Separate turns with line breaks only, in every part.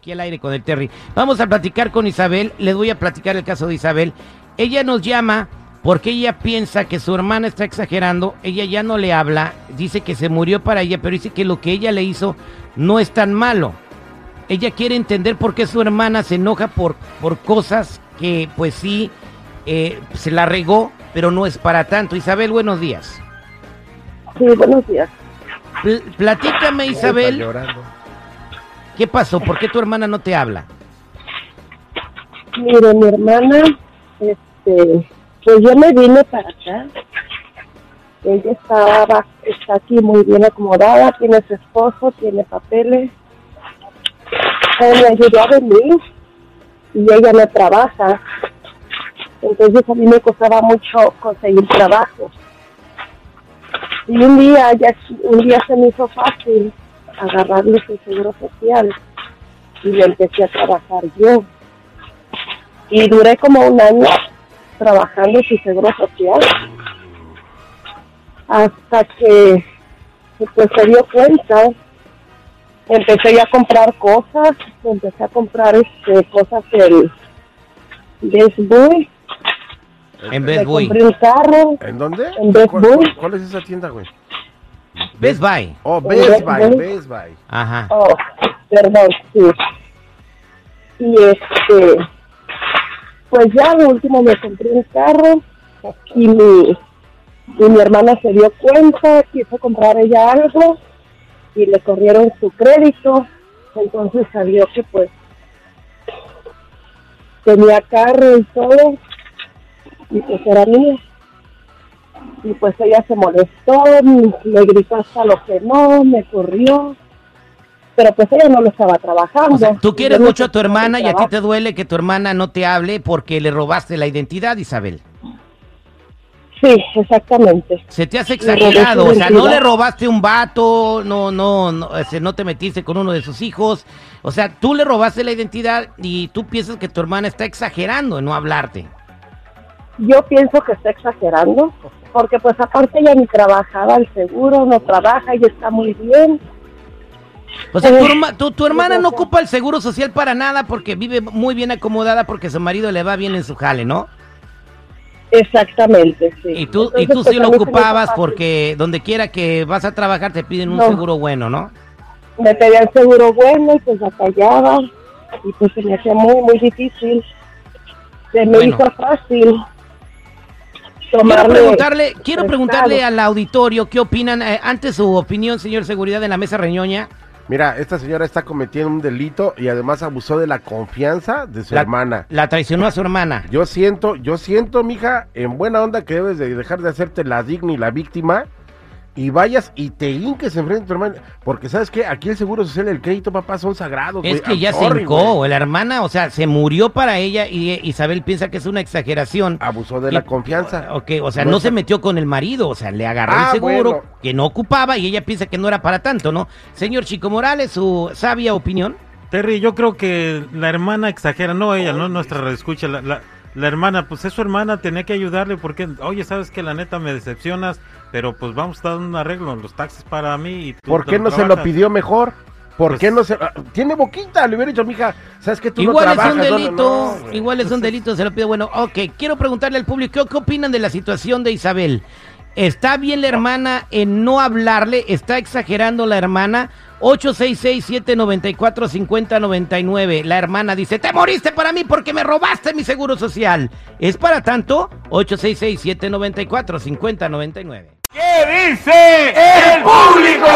aquí al aire con el Terry. Vamos a platicar con Isabel, les voy a platicar el caso de Isabel. Ella nos llama porque ella piensa que su hermana está exagerando, ella ya no le habla, dice que se murió para ella, pero dice que lo que ella le hizo no es tan malo. Ella quiere entender por qué su hermana se enoja por, por cosas que pues sí eh, se la regó, pero no es para tanto. Isabel, buenos días.
Sí, buenos días.
Pl- platícame, Isabel, ¿qué pasó? ¿Por qué tu hermana no te habla?
Mire, mi hermana, este, pues yo me vine para acá. Ella estaba, está aquí muy bien acomodada, tiene su esposo, tiene papeles. Él me ayudó a venir y ella no trabaja. Entonces a mí me costaba mucho conseguir trabajo. Y un día, ya, un día se me hizo fácil agarrarle su seguro social y le empecé a trabajar yo. Y duré como un año trabajando su seguro social hasta que pues se dio cuenta empecé ya a comprar cosas empecé a comprar este cosas del Best Buy
En Best Buy.
compré un carro
¿En dónde?
En Best
¿Cuál,
Buy.
cuál- cuál es esa tienda, güey?
Best Buy.
Oh, Best
Best
Buy,
Buy.
Best Buy.
Ajá.
Oh, perdón, sí. Y este, pues ya al último me compré un carro y mi, y mi hermana se dio cuenta, quiso comprar ella algo y le corrieron su crédito, entonces salió que pues tenía carro y todo y pues era mío. Y pues ella se molestó, me gritó hasta lo que no, me corrió pero pues ella no lo estaba trabajando.
O sea, tú quieres
Yo
mucho a tu hermana y a ti te duele que tu hermana no te hable porque le robaste la identidad, Isabel.
Sí, exactamente.
Se te
robé
exagerado, o sea, no le robaste un vato, no, no, no, ese, no te metiste con uno de sus hijos, o sea, tú le robaste la identidad y tú piensas que tu hermana está exagerando en no hablarte.
Yo pienso que está exagerando, porque pues aparte ella ni trabajaba el seguro, no trabaja, ella está muy bien.
O sea, tu,
Eh,
tu, tu hermana no ocupa el seguro social para nada porque vive muy bien acomodada porque su marido le va bien en su jale, ¿no?
Exactamente, sí.
Y tú, y tú
pues,
sí
a
lo ocupabas porque donde quiera que vas a trabajar te piden un
No.
seguro bueno, ¿no?
Me pedía el seguro bueno y pues batallaba, y pues se me hacía muy, muy difícil. Se me
Bueno.
hizo fácil
Quiero preguntarle, quiero preguntarle al auditorio qué opinan, eh, antes su opinión, señor Seguridad de la Mesa Reñoña.
Mira, esta señora está cometiendo un delito y además abusó de la confianza de su
La-
hermana.
La traicionó a su hermana.
Yo siento, yo siento, mija, en buena onda que debes de dejar de hacerte la digna y la víctima y vayas y te hinques enfrente de tu hermana. Porque, ¿sabes qué? Aquí el Seguro Social y el crédito, papá, son sagrados.
Es que
I'm
ya se
sorry,
hincó,
güey.
la hermana, o sea, se murió para ella y eh, Isabel piensa que es una exageración.
Abusó de
Y-
la confianza.
Ok, o sea,
No
se metió con el marido, o sea, le agarró
Ah,
el seguro
bueno.
que no ocupaba y ella piensa que no era para tanto, ¿no? Señor Chico Morales, su sabia opinión.
Terry, yo creo que la hermana exagera, no ella, no nuestra escucha, la, la, la hermana, pues es su hermana, tenía que ayudarle porque, oye, sabes que la neta me decepcionas, pero pues vamos a dar un arreglo, los taxis para mí y tú
¿Por qué no se lo
trabajas".
pidió mejor? ¿Por
Pues-
qué no se.? Tiene boquita, le hubiera dicho, mija, ¿sabes que tú
Igual
no
es un
no,
delito,
no,
igual es un delito, se lo pido. Bueno, ok, quiero preguntarle al público, ¿qué opinan de la situación de Isabel? ¿Está bien la hermana en no hablarle? ¿Está exagerando la hermana? 866-794-5099. La hermana dice, te moriste para mí porque me robaste mi seguro social. ¿Es para tanto? 866-794-5099.
¿Qué dice el público?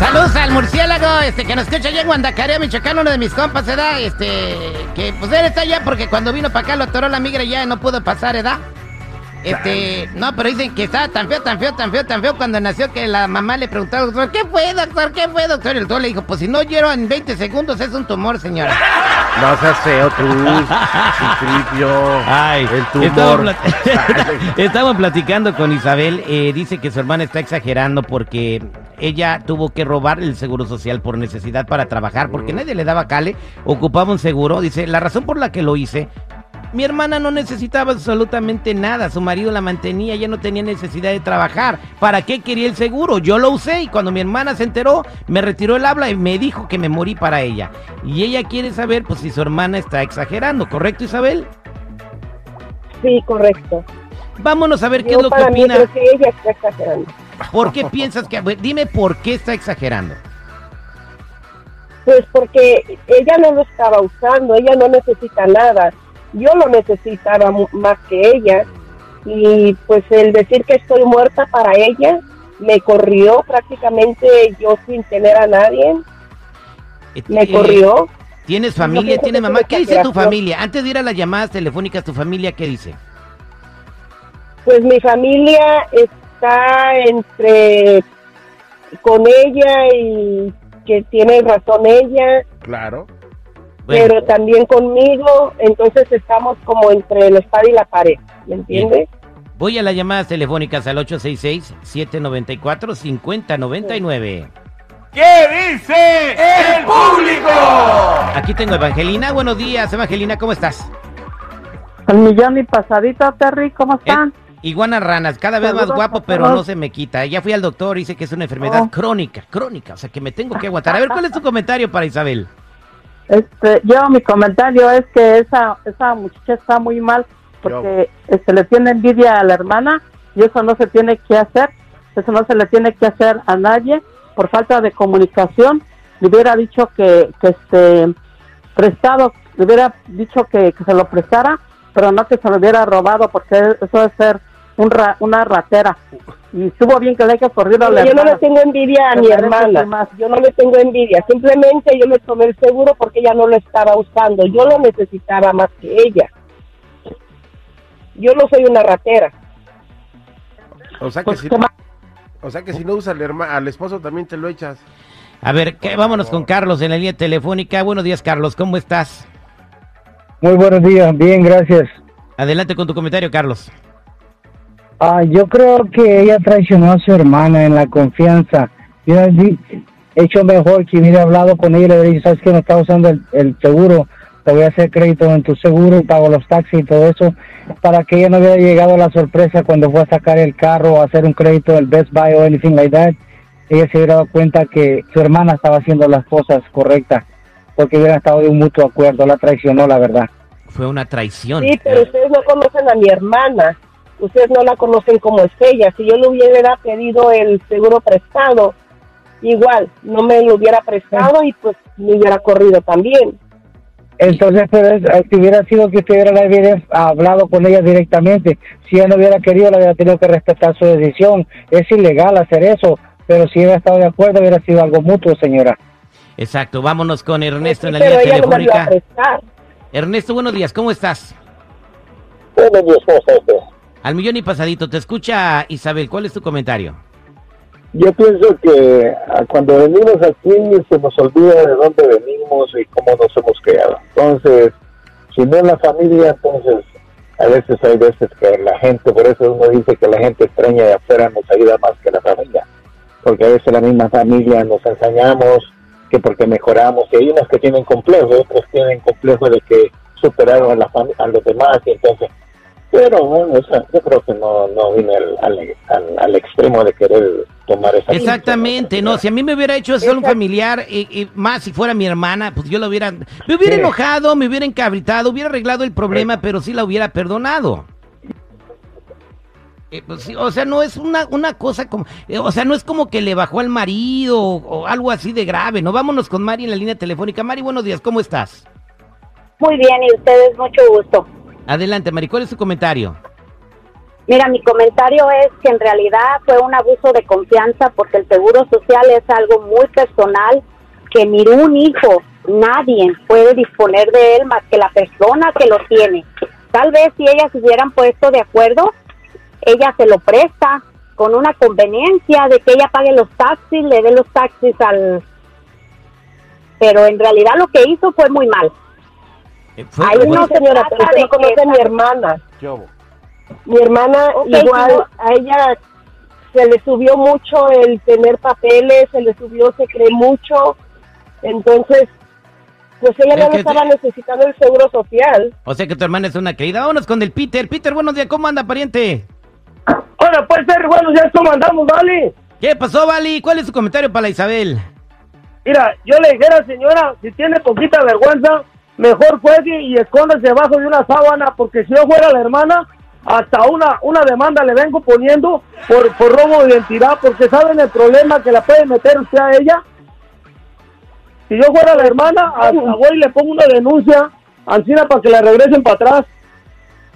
Saludos al murciélago, este, que nos escucha allá en Guandacarea, Michoacán, uno de mis compas, ¿edad? Este, que pues él está allá porque cuando vino para acá lo atoró la migra y ya no pudo pasar, ¿edad? Este, no, pero dicen que estaba tan feo, tan feo, tan feo, tan feo cuando nació que la mamá le preguntó al doctor, ¿qué fue, doctor? ¿Qué fue, doctor? Y el doctor le dijo, pues si no lloro en 20 segundos es un tumor, señora.
No seas feo, tú. Citripio.
Ay,
el
estamos,
tumor.
plat- estamos platicando con Isabel. eh, dice que su hermana está exagerando porque ella tuvo que robar el seguro social por necesidad para trabajar, porque nadie le daba cale, ocupaba un seguro. Dice, la razón por la que lo hice Mi hermana no necesitaba absolutamente nada, su marido la mantenía, ella no tenía necesidad de trabajar. ¿Para qué quería el seguro? Yo lo usé y cuando mi hermana se enteró, me retiró el habla y me dijo que me morí para ella. Y ella quiere saber pues si su hermana está exagerando, ¿correcto Isabel?
Sí, correcto.
Vámonos a ver qué es lo que
mí
opina.
creo que ella está exagerando.
¿Por qué piensas que... Dime por qué está exagerando.
Pues porque ella no lo estaba usando, ella no necesita nada. Yo lo necesitaba mu- más que ella. Y pues el decir que estoy muerta para ella, me corrió prácticamente yo sin tener a nadie. Me
Eh,
corrió.
¿Tienes familia?
pienso
¿Tienes mamá? ¿Qué dice tu familia? Antes de ir a las llamadas telefónicas, ¿tu familia qué dice?
Pues mi familia está entre con ella y que tiene razón ella,
Claro.
Bueno,
pero también conmigo, entonces estamos como entre la espada y la pared, ¿me entiendes?
voy a las llamadas telefónicas al 866-794-5099.
¿Qué dice el público?
Aquí tengo a Evangelina. Buenos días, Evangelina, ¿cómo estás?
El millón y pasadito, Terry, ¿cómo están?
Eh, iguana ranas, cada vez más guapo, pero no se me quita. Ya fui al doctor, dice que es una enfermedad
Oh.
crónica, crónica, o sea que me tengo que aguantar. A ver, ¿cuál es tu comentario para Isabel?
Este, yo mi comentario es que esa esa muchacha está muy mal porque se le tiene envidia a la hermana y eso no se tiene que hacer, eso no se le tiene que hacer a nadie por falta de comunicación. Le hubiera dicho que, que este prestado, le hubiera dicho que, que se lo prestara, pero no que se lo hubiera robado porque eso es ser un ra- una ratera. Y estuvo bien que le haya corrido a la
yo no le tengo envidia a mi hermana,
que más.
yo no le tengo envidia, simplemente yo le tomé el seguro porque ella no lo estaba usando, yo lo necesitaba más que ella. Yo no soy una ratera.
O sea que
Pues,
si,
¿qué más?
o sea que si no usas al, herma- al esposo también te lo echas.
A ver, ¿qué? vámonos con Carlos en la línea telefónica. Buenos días, Carlos, ¿cómo estás?
Muy buenos días, bien, gracias.
Adelante con tu comentario, Carlos.
Ah, yo creo que ella traicionó a su hermana en la confianza. Hubiera di- hecho mejor que hubiera hablado con ella y le hubiera dicho, sabes que no está usando el, el seguro, te voy a hacer crédito en tu seguro y pago los taxis y todo eso, para que ella no hubiera llegado a la sorpresa cuando fue a sacar el carro o hacer un crédito del Best Buy o anything like that. Ella se hubiera dado cuenta que su hermana estaba haciendo las cosas correctas, porque hubiera estado de un mutuo acuerdo, la traicionó, la verdad.
Fue una traición.
Sí, pero ustedes no conocen a mi hermana, ustedes no la conocen como es ella. Si yo le hubiera pedido el seguro prestado, igual, no me lo hubiera prestado y pues me hubiera corrido también.
Entonces, pero es, eh, si hubiera sido que usted hubiera, hablado con ella directamente, si ella no hubiera querido, le hubiera tenido que respetar su decisión. Es ilegal hacer eso, pero si hubiera estado de acuerdo, hubiera sido algo mutuo, señora.
Exacto, vámonos con Ernesto en la línea
no
telefónica.
prestar.
Ernesto, buenos días, ¿cómo estás?
Buenos días, ¿cómo está usted?
Al millón y pasadito, te escucha Isabel, ¿cuál es tu comentario?
Yo pienso que ah, cuando venimos aquí se nos olvida de dónde venimos y cómo nos hemos creado. Entonces, si no es la familia, entonces a veces hay veces que la gente, por eso uno dice que la gente extraña de afuera nos ayuda más que la familia. Porque a veces la misma familia nos enseñamos que porque mejoramos, y hay unos que tienen complejo, otros tienen complejo de que superaron a, la a los demás, y entonces pero bueno, o sea, yo creo que no, no vine al, al, al- al extremo de querer tomar esa
Exactamente, no, si a mí me hubiera hecho eso un familiar, y, y más si fuera mi hermana, pues yo lo hubiera, me hubiera
Sí.
enojado, me hubiera encabritado, hubiera arreglado el problema, pero sí la hubiera perdonado. Eh, pues sí, o sea, no es una, una cosa como, eh, o sea, no es como que le bajó al marido o, o algo así de grave, ¿no? Vámonos con Mari en la línea telefónica. Mari, buenos días, ¿cómo estás?
Muy bien, y ustedes mucho gusto.
Adelante, Mari, ¿cuál es tu comentario?
Mira, mi comentario es que en realidad fue un abuso de confianza porque el seguro social es algo muy personal que ni un hijo, nadie puede disponer de él más que la persona que lo tiene. Tal vez si ellas hubieran puesto de acuerdo, ella se lo presta con una conveniencia de que ella pague los taxis, le dé los taxis al... Pero en realidad lo que hizo fue muy mal.
Eh, fue-
Ay,
fue-
No,
se
señora, pero usted no conoce a mi hermana.
¿Qué hubo?
Mi hermana
Ok,
igual,
no-
a ella se le subió mucho el tener papeles, se le subió, se cree mucho. Entonces, pues ella
Es
no estaba
te-
necesitando el seguro social.
O sea que tu hermana es una querida. Vámonos con el Peter. Peter, buenos días. ¿Cómo anda, pariente?
Hola, pues ser buenos días, ¿cómo andamos, Vali?
¿Qué pasó, Vali? ¿Cuál es su comentario para la Isabel?
Mira, yo le dijera, señora, si tiene poquita vergüenza, mejor juegue y escóndase debajo de una sábana, porque si yo fuera la hermana, hasta una una demanda le vengo poniendo por, por robo de identidad, porque saben el problema que la puede meter usted a ella. Si yo fuera la hermana, hasta voy y le pongo una denuncia, Ancina, para que la regresen para atrás.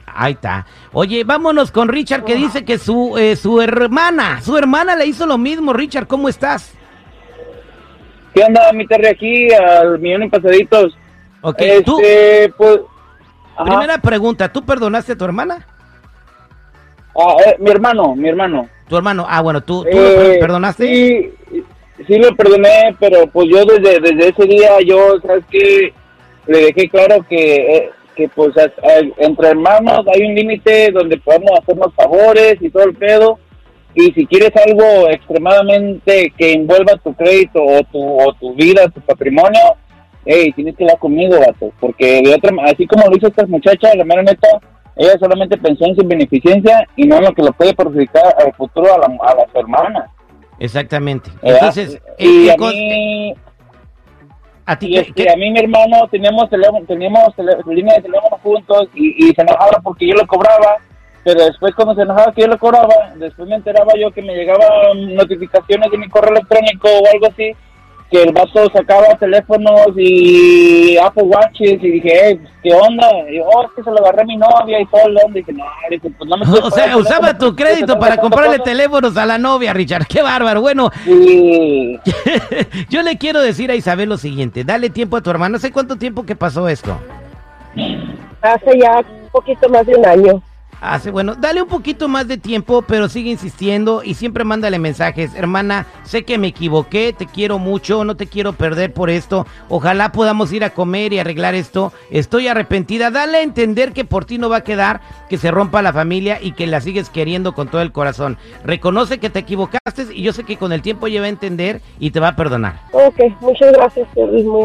Ahí está. Oye, vámonos con Richard que dice que su, eh, su hermana, su hermana le hizo lo mismo. Richard, ¿cómo estás?
¿Qué onda, mi Terry? Aquí al millón y pasaditos.
Ok,
Este,
tú,
pues...
primera pregunta, ¿tú perdonaste a tu hermana?
Ah, eh, mi hermano, mi hermano.
Tu hermano, ah, bueno, ¿tú, tú
Eh,
lo perdonaste?
Sí, sí lo perdoné, pero pues yo desde, desde ese día, yo, ¿sabes qué? Le dejé claro que, eh, que pues entre hermanos hay un límite donde podemos hacernos favores y todo el pedo. Y si quieres algo extremadamente que envuelva tu crédito o tu, o tu vida, tu patrimonio, hey, tienes que hablar conmigo, vato. Porque de otra así como lo hizo esta muchacha, la mera neta, ella solamente pensó en su beneficencia y no en lo que lo puede perjudicar al futuro a, la, a las hermanas.
Exactamente.
¿verdad?
Entonces,
y a mí,
a ti
y este,
qué-
a mí mi hermano teníamos teléfono, teníamos línea de teléfono juntos y, y se enojaba porque yo lo cobraba, pero después cuando se enojaba que yo lo cobraba, después me enteraba yo que me llegaban notificaciones de mi correo electrónico o algo así, que el vato sacaba teléfonos y Apple Watches y dije, hey, pues, ¿qué onda? Y yo, oh, es que se lo agarré a mi novia y todo el onda. Y dije, no, dije, pues no me
o sea, usaba tu crédito para comprarle teléfonos a la novia, Richard. Qué bárbaro. Bueno,
Sí.
yo le quiero decir a Isabel lo siguiente. Dale tiempo a tu hermano. ¿Hace cuánto tiempo que pasó esto?
Hace ya un poquito más de un año.
Hace, bueno, dale un poquito más de tiempo, pero sigue insistiendo y siempre mándale mensajes. Hermana, sé que me equivoqué, te quiero mucho, no te quiero perder por esto. Ojalá podamos ir a comer y arreglar esto. Estoy arrepentida. Dale a entender que por ti no va a quedar, que se rompa la familia y que la sigues queriendo con todo el corazón. Reconoce que te equivocaste y yo sé que con el tiempo ella va a entender y te va a perdonar.
Ok, muchas gracias, muy